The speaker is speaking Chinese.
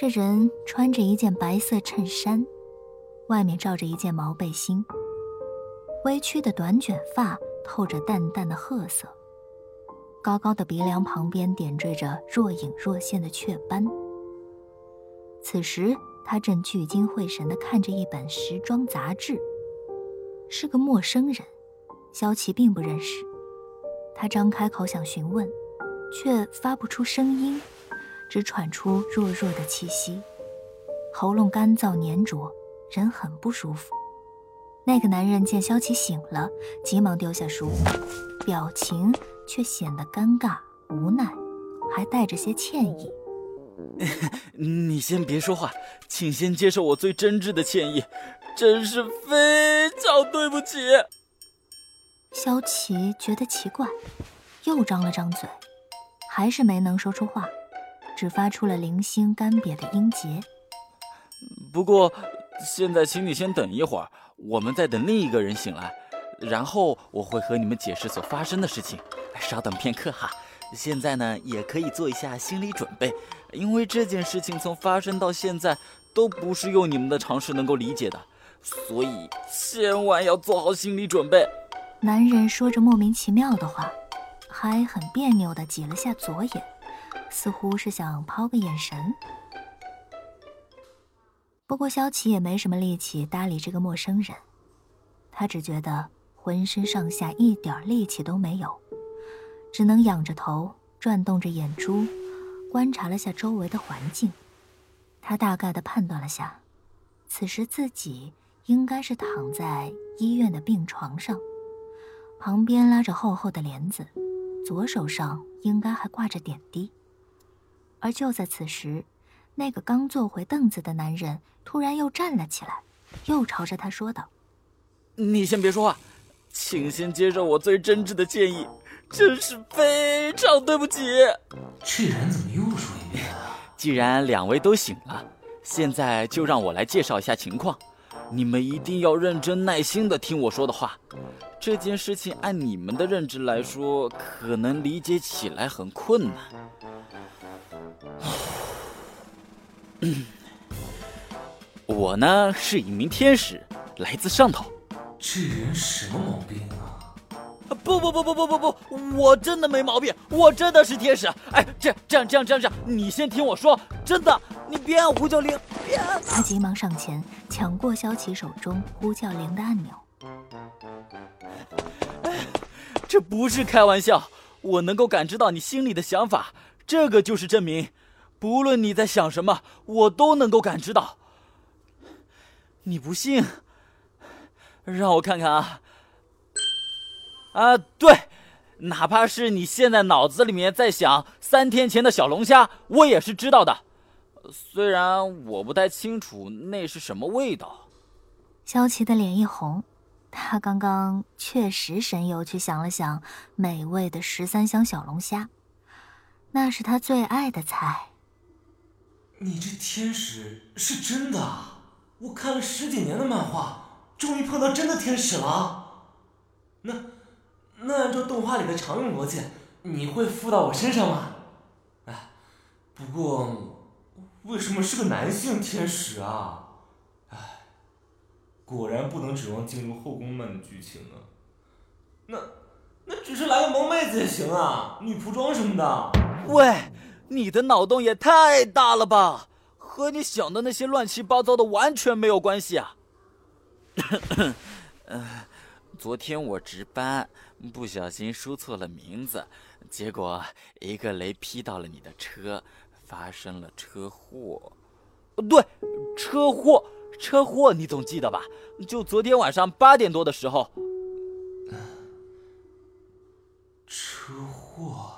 这人穿着一件白色衬衫，外面罩着一件毛背心，微曲的短卷发透着淡淡的褐色，高高的鼻梁旁边点缀着若隐若现的雀斑。此时，他正聚精会神地看着一本时装杂志，是个陌生人，萧琪并不认识。他张开口想询问，却发不出声音。只喘出弱弱的气息，喉咙干燥粘着，人很不舒服。那个男人见萧琪醒了，急忙丢下书，表情却显得尴尬无奈，还带着些歉意。你先别说话，请先接受我最真挚的歉意，真是非常对不起。萧琪觉得奇怪，又张了张嘴，还是没能说出话。只发出了零星干瘪的音节。不过，现在请你先等一会儿，我们在等另一个人醒来，然后我会和你们解释所发生的事情。稍等片刻哈。现在呢，也可以做一下心理准备，因为这件事情从发生到现在都不是用你们的常识能够理解的，所以千万要做好心理准备。男人说着莫名其妙的话，还很别扭地挤了下左眼。似乎是想抛个眼神，不过萧琪也没什么力气搭理这个陌生人，他只觉得浑身上下一点力气都没有，只能仰着头，转动着眼珠，观察了下周围的环境。他大概的判断了下，此时自己应该是躺在医院的病床上，旁边拉着厚厚的帘子，左手上应该还挂着点滴。而就在此时，那个刚坐回凳子的男人突然又站了起来，又朝着他说道：“你先别说话，请先接受我最真挚的建议，真是非常对不起。”这人怎么又说一遍啊？既然两位都醒了，现在就让我来介绍一下情况，你们一定要认真耐心的听我说的话。这件事情按你们的认知来说，可能理解起来很困难。我呢是一名天使，来自上头。这人什么毛病啊？不不不不不不不，我真的没毛病，我真的是天使。哎，这这样这样这样这样，你先听我说，真的，你别按呼叫铃，别按。他急忙上前抢过萧琪手中呼叫铃的按钮。这不是开玩笑，我能够感知到你心里的想法，这个就是证明。不论你在想什么，我都能够感知到。你不信？让我看看啊！啊，对，哪怕是你现在脑子里面在想三天前的小龙虾，我也是知道的。虽然我不太清楚那是什么味道。萧琪的脸一红，他刚刚确实神游去想了想美味的十三香小龙虾，那是他最爱的菜。你这天使是真的？我看了十几年的漫画，终于碰到真的天使了。那，那按照动画里的常用逻辑，你会附到我身上吗？哎，不过，为什么是个男性天使啊？哎，果然不能指望进入后宫漫的剧情啊。那，那只是来个萌妹子也行啊，女仆装什么的。喂。你的脑洞也太大了吧，和你想的那些乱七八糟的完全没有关系啊！嗯，昨天我值班，不小心输错了名字，结果一个雷劈到了你的车，发生了车祸。对车祸车祸你总记得吧？就昨天晚上八点多的时候。车祸？